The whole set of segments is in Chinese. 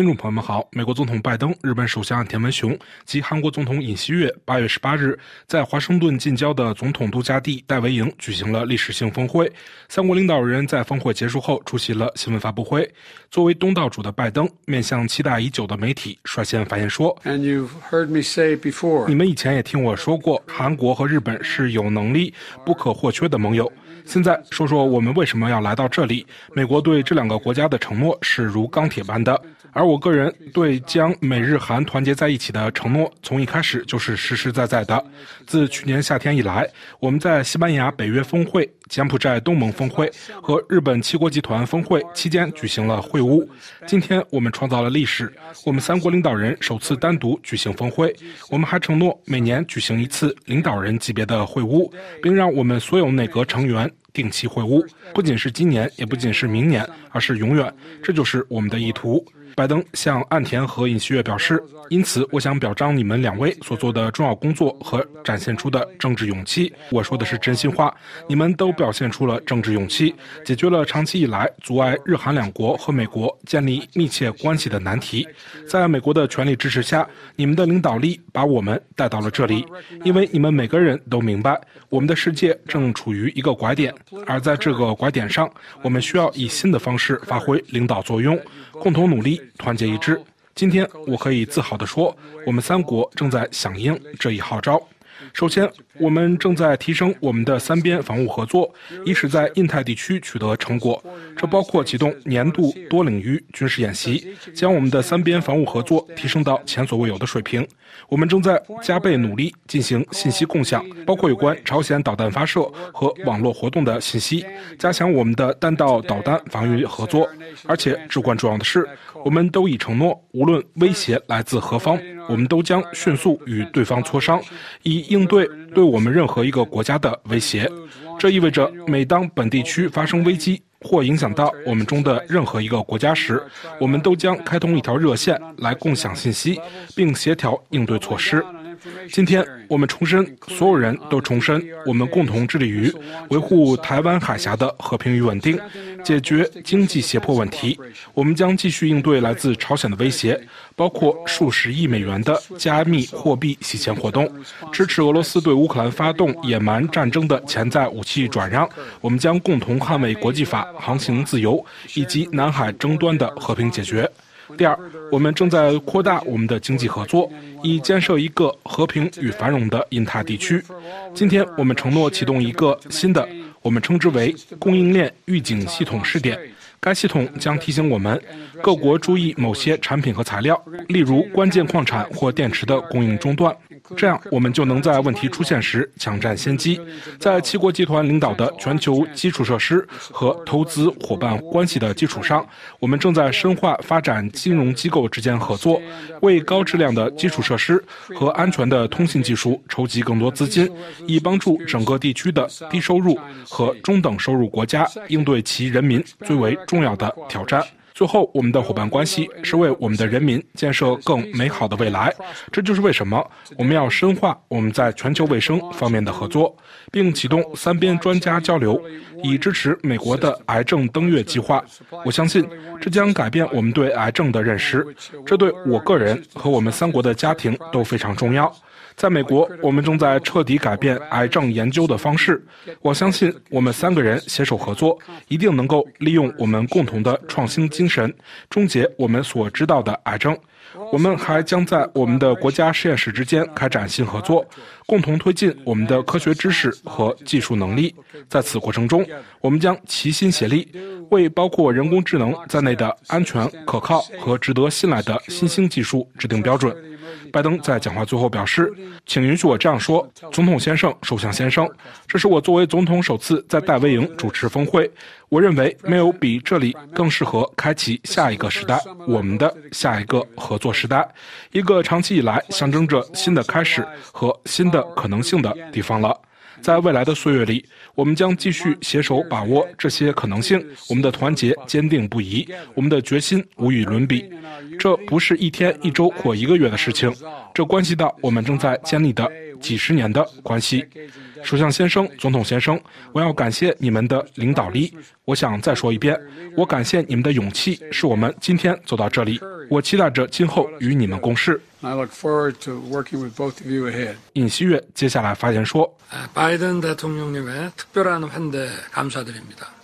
听众朋友们好，美国总统拜登、日本首相田文雄及韩国总统尹锡悦八月十八日在华盛顿近郊的总统度假地戴维营举行了历史性峰会。三国领导人在峰会结束后出席了新闻发布会。作为东道主的拜登面向期待已久的媒体，率先发言说：“And you've heard me say before，你们以前也听我说过，韩国和日本是有能力、不可或缺的盟友。现在说说我们为什么要来到这里。美国对这两个国家的承诺是如钢铁般的。”而我个人对将美日韩团结在一起的承诺，从一开始就是实实在在的。自去年夏天以来，我们在西班牙北约峰会、柬埔寨东盟峰会和日本七国集团峰会期间举行了会晤。今天我们创造了历史，我们三国领导人首次单独举行峰会。我们还承诺每年举行一次领导人级别的会晤，并让我们所有内阁成员定期会晤，不仅是今年，也不仅是明年，而是永远。这就是我们的意图。拜登向岸田和尹锡悦表示，因此我想表彰你们两位所做的重要工作和展现出的政治勇气。我说的是真心话，你们都表现出了政治勇气，解决了长期以来阻碍日韩两国和美国建立密切关系的难题。在美国的全力支持下，你们的领导力把我们带到了这里。因为你们每个人都明白，我们的世界正处于一个拐点，而在这个拐点上，我们需要以新的方式发挥领导作用，共同努力。团结一致。今天，我可以自豪地说，我们三国正在响应这一号召。首先，我们正在提升我们的三边防务合作，以使在印太地区取得成果。这包括启动年度多领域军事演习，将我们的三边防务合作提升到前所未有的水平。我们正在加倍努力进行信息共享，包括有关朝鲜导弹发射和网络活动的信息，加强我们的弹道导弹防御合作。而且，至关重要的是，我们都已承诺，无论威胁来自何方，我们都将迅速与对方磋商，以应对对我们任何一个国家的威胁。这意味着，每当本地区发生危机或影响到我们中的任何一个国家时，我们都将开通一条热线来共享信息，并协调应对措施。今天，我们重申，所有人都重申，我们共同致力于维护台湾海峡的和平与稳定，解决经济胁迫问题。我们将继续应对来自朝鲜的威胁，包括数十亿美元的加密货币洗钱活动，支持俄罗斯对乌克兰发动野蛮战争的潜在武器转让。我们将共同捍卫国际法、航行自由以及南海争端的和平解决。第二，我们正在扩大我们的经济合作，以建设一个和平与繁荣的印太地区。今天，我们承诺启动一个新的，我们称之为供应链预警系统试点。该系统将提醒我们各国注意某些产品和材料，例如关键矿产或电池的供应中断。这样，我们就能在问题出现时抢占先机。在七国集团领导的全球基础设施和投资伙伴关系的基础上，我们正在深化发展金融机构之间合作，为高质量的基础设施和安全的通信技术筹集更多资金，以帮助整个地区的低收入和中等收入国家应对其人民最为重要的挑战。最后，我们的伙伴关系是为我们的人民建设更美好的未来。这就是为什么我们要深化我们在全球卫生方面的合作，并启动三边专家交流，以支持美国的癌症登月计划。我相信这将改变我们对癌症的认识，这对我个人和我们三国的家庭都非常重要。在美国，我们正在彻底改变癌症研究的方式。我相信，我们三个人携手合作，一定能够利用我们共同的创新精神，终结我们所知道的癌症。我们还将在我们的国家实验室之间开展新合作，共同推进我们的科学知识和技术能力。在此过程中，我们将齐心协力，为包括人工智能在内的安全、可靠和值得信赖的新兴技术制定标准。拜登在讲话最后表示：“请允许我这样说，总统先生、首相先生，这是我作为总统首次在戴维营主持峰会。我认为没有比这里更适合开启下一个时代，我们的下一个合作时代，一个长期以来象征着新的开始和新的可能性的地方了。”在未来的岁月里，我们将继续携手把握这些可能性。我们的团结坚定不移，我们的决心无与伦比。这不是一天、一周或一个月的事情，这关系到我们正在建立的几十年的关系。首相先生总统先生我要感谢你们的领导力。我想再说一遍我感谢你们的勇气是我们今天走到这里。我期待着今后与你们共事。尹锡悦接下来发言说。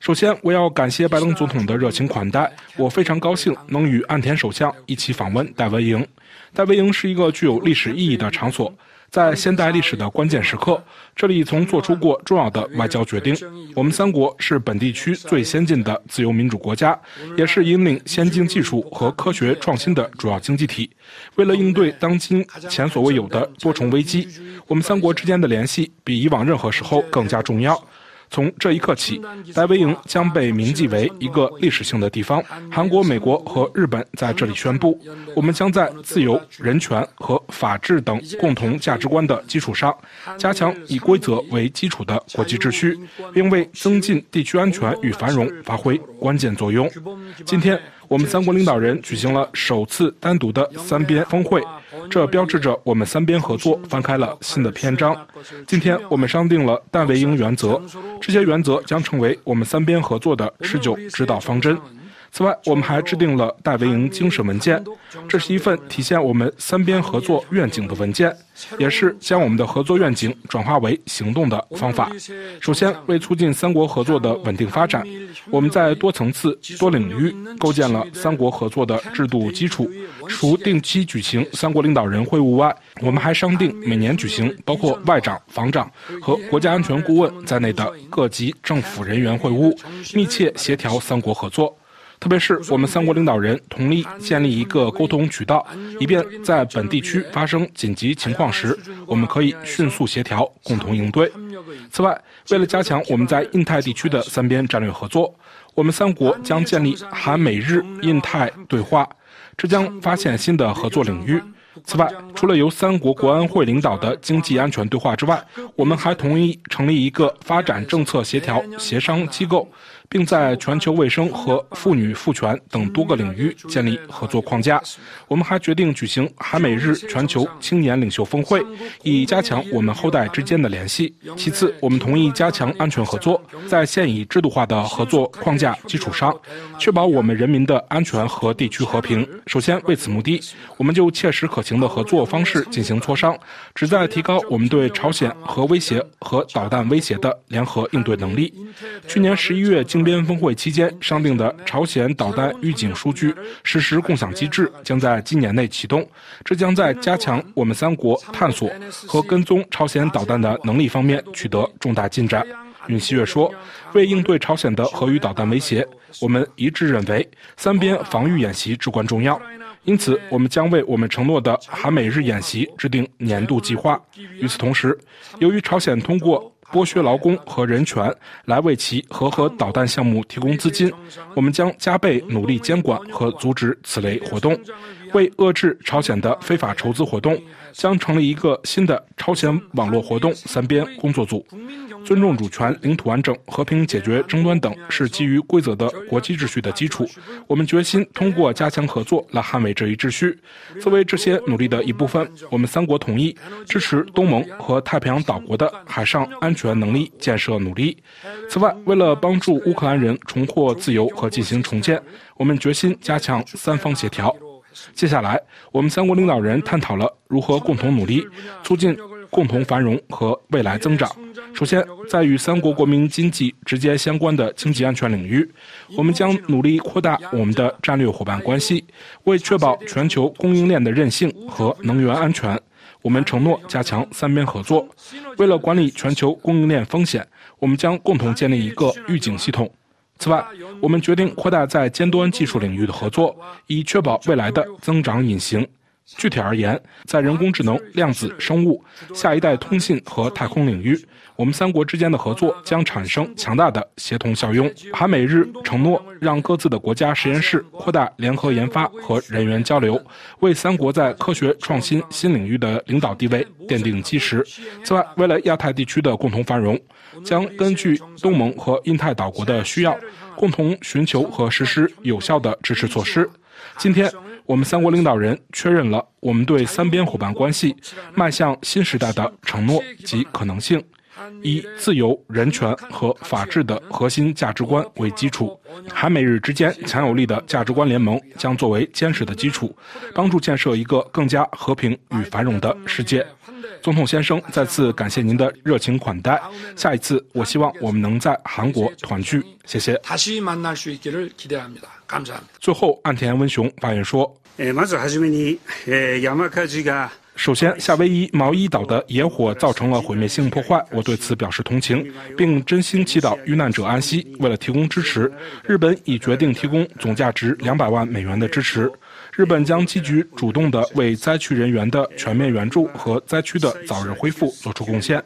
首先我要感谢拜登总统的热情款待。我非常高兴能与岸田首相一起访问戴维营。戴维营是一个具有历史意义的场所。在现代历史的关键时刻，这里曾做出过重要的外交决定。我们三国是本地区最先进的自由民主国家，也是引领先进技术和科学创新的主要经济体。为了应对当今前所未有的多重危机，我们三国之间的联系比以往任何时候更加重要。从这一刻起，戴维营将被铭记为一个历史性的地方。韩国、美国和日本在这里宣布，我们将在自由、人权和法治等共同价值观的基础上，加强以规则为基础的国际秩序，并为增进地区安全与繁荣发挥关键作用。今天，我们三国领导人举行了首次单独的三边峰会，这标志着我们三边合作翻开了新的篇章。今天，我们商定了但为营原则，这些原则将成为我们三边合作的持久指导方针。此外，我们还制定了戴维营精神文件，这是一份体现我们三边合作愿景的文件，也是将我们的合作愿景转化为行动的方法。首先，为促进三国合作的稳定发展，我们在多层次、多领域构建了三国合作的制度基础。除定期举行三国领导人会晤外，我们还商定每年举行包括外长、防长和国家安全顾问在内的各级政府人员会晤，密切协调三国合作。特别是我们三国领导人同意建立一个沟通渠道，以便在本地区发生紧急情况时，我们可以迅速协调，共同应对。此外，为了加强我们在印太地区的三边战略合作，我们三国将建立韩美日印太对话，这将发现新的合作领域。此外，除了由三国国安会领导的经济安全对话之外，我们还同意成立一个发展政策协调协商机构，并在全球卫生和妇女赋权等多个领域建立合作框架。我们还决定举行韩美日全球青年领袖峰会，以加强我们后代之间的联系。其次，我们同意加强安全合作，在现已制度化的合作框架基础上，确保我们人民的安全和地区和平。首先，为此目的，我们就切实可行的合作方式进行磋商，旨在提高我们对朝鲜核威胁和导弹威胁的联合应对能力。去年十一月金边峰会期间商定的朝鲜导弹预警数据实时共享机制将在今年内启动，这将在加强我们三国探索和跟踪朝鲜导弹的能力方面取得重大进展。尹锡悦说：“为应对朝鲜的核与导弹威胁，我们一致认为三边防御演习至关重要。因此，我们将为我们承诺的韩美日演习制定年度计划。与此同时，由于朝鲜通过剥削劳工和人权来为其核和导弹项目提供资金，我们将加倍努力监管和阻止此类活动。为遏制朝鲜的非法筹资活动，将成立一个新的朝鲜网络活动三边工作组。尊重主权、领土完整、和平解决争端等是基于规则的国际秩序的基础。我们决心通过加强合作来捍卫这一秩序。作为这些努力的一部分，我们三国同意支持东盟和太平洋岛国的海上安全能力建设努力。此外，为了帮助乌克兰人重获自由和进行重建，我们决心加强三方协调。接下来，我们三国领导人探讨了如何共同努力，促进共同繁荣和未来增长。首先，在与三国国民经济直接相关的经济安全领域，我们将努力扩大我们的战略伙伴关系，为确保全球供应链的韧性和能源安全，我们承诺加强三边合作。为了管理全球供应链风险，我们将共同建立一个预警系统。此外，我们决定扩大在尖端技术领域的合作，以确保未来的增长引擎。具体而言，在人工智能、量子生物、下一代通信和太空领域，我们三国之间的合作将产生强大的协同效用。韩美日承诺让各自的国家实验室扩大联合研发和人员交流，为三国在科学创新新领域的领导地位奠定基石。此外，为了亚太地区的共同繁荣，将根据东盟和印太岛国的需要，共同寻求和实施有效的支持措施。今天，我们三国领导人确认了我们对三边伙伴关系迈向新时代的承诺及可能性。以自由、人权和法治的核心价值观为基础，韩美日之间强有力的价值观联盟将作为坚实的基础，帮助建设一个更加和平与繁荣的世界。总统先生，再次感谢您的热情款待。下一次，我希望我们能在韩国团聚。谢谢。最后，岸田文雄发言说。首先，夏威夷毛伊岛的野火造成了毁灭性破坏，我对此表示同情，并真心祈祷遇难者安息。为了提供支持，日本已决定提供总价值两百万美元的支持。日本将积极主动地为灾区人员的全面援助和灾区的早日恢复做出贡献。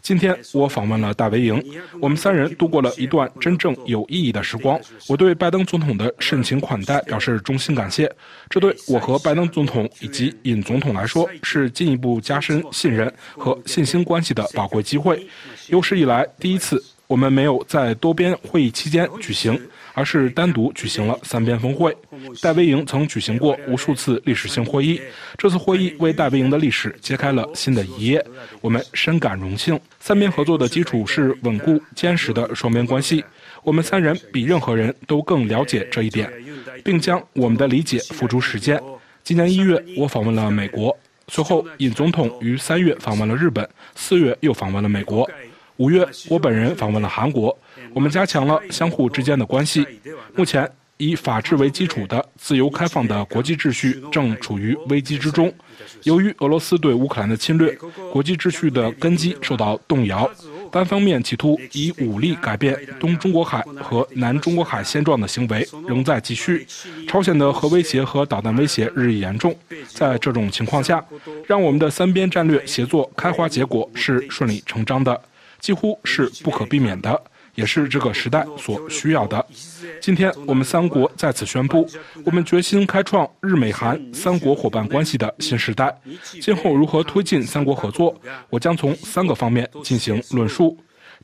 今天我访问了大维营，我们三人度过了一段真正有意义的时光。我对拜登总统的盛情款待表示衷心感谢，这对我和拜登总统以及尹总统来说是进一步加深信任和信心关系的宝贵机会。有史以来第一次，我们没有在多边会议期间举行。而是单独举行了三边峰会。戴维营曾举行过无数次历史性会议，这次会议为戴维营的历史揭开了新的一页，我们深感荣幸。三边合作的基础是稳固坚实的双边关系，我们三人比任何人都更了解这一点，并将我们的理解付诸实践。今年一月，我访问了美国，随后尹总统于三月访问了日本，四月又访问了美国，五月我本人访问了韩国。我们加强了相互之间的关系。目前，以法治为基础的自由开放的国际秩序正处于危机之中。由于俄罗斯对乌克兰的侵略，国际秩序的根基受到动摇。单方面企图以武力改变东中国海和南中国海现状的行为仍在继续。朝鲜的核威胁和导弹威胁日益严重。在这种情况下，让我们的三边战略协作开花结果是顺理成章的，几乎是不可避免的。也是这个时代所需要的。今天，我们三国在此宣布，我们决心开创日美韩三国伙伴关系的新时代。今后如何推进三国合作，我将从三个方面进行论述。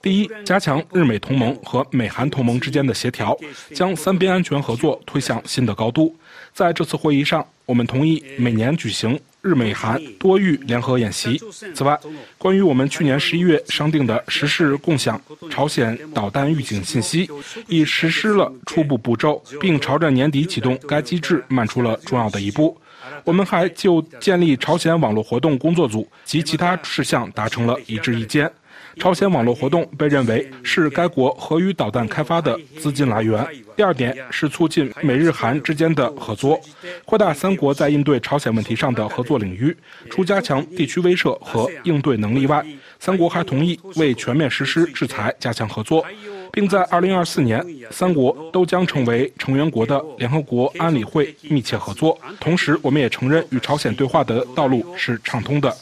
第一，加强日美同盟和美韩同盟之间的协调，将三边安全合作推向新的高度。在这次会议上，我们同意每年举行。日美韩多域联合演习。此外，关于我们去年十一月商定的实施共享朝鲜导弹预警信息，已实施了初步步骤，并朝着年底启动该机制迈出了重要的一步。我们还就建立朝鲜网络活动工作组及其他事项达成了一致意见。朝鲜网络活动被认为是该国核与导弹开发的资金来源。第二点是促进美日韩之间的合作，扩大三国在应对朝鲜问题上的合作领域。除加强地区威慑和应对能力外，三国还同意为全面实施制裁加强合作，并在2024年，三国都将成为成员国的联合国安理会密切合作。同时，我们也承认与朝鲜对话的道路是畅通的。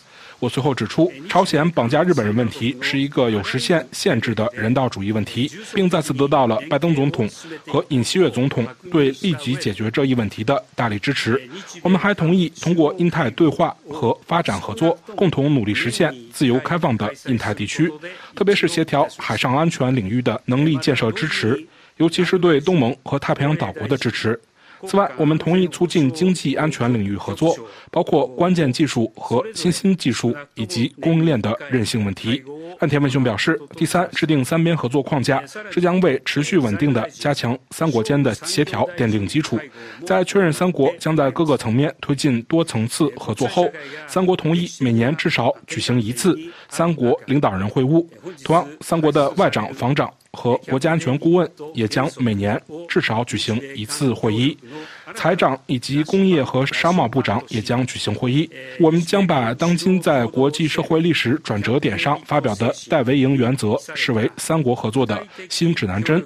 我随后指出，朝鲜绑架日本人问题是一个有时限限制的人道主义问题，并再次得到了拜登总统和尹锡悦总统对立即解决这一问题的大力支持。我们还同意通过印太对话和发展合作，共同努力实现自由开放的印太地区，特别是协调海上安全领域的能力建设支持，尤其是对东盟和太平洋岛国的支持。此外，我们同意促进经济安全领域合作，包括关键技术和新兴技术以及供应链的韧性问题。岸田文雄表示，第三，制定三边合作框架，这将为持续稳定的加强三国间的协调奠定基础。在确认三国将在各个层面推进多层次合作后，三国同意每年至少举行一次三国领导人会晤。同样，三国的外长、防长。和国家安全顾问也将每年至少举行一次会议，财长以及工业和商贸部长也将举行会议。我们将把当今在国际社会历史转折点上发表的戴维营原则视为三国合作的新指南针。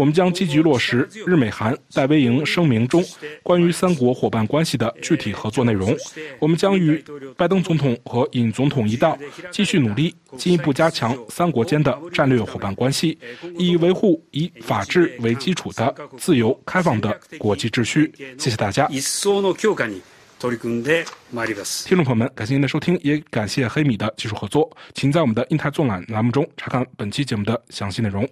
我们将积极落实日美韩戴维营声明中关于三国伙伴关系的具体合作内容。我们将与拜登总统和尹总统一道，继续努力，进一步加强三国间的战略伙伴关系，以维护以法治为基础的自由开放的国际秩序。谢谢大家。听众朋友们，感谢您的收听，也感谢黑米的技术合作。请在我们的印太纵览栏目中查看本期节目的详细内容。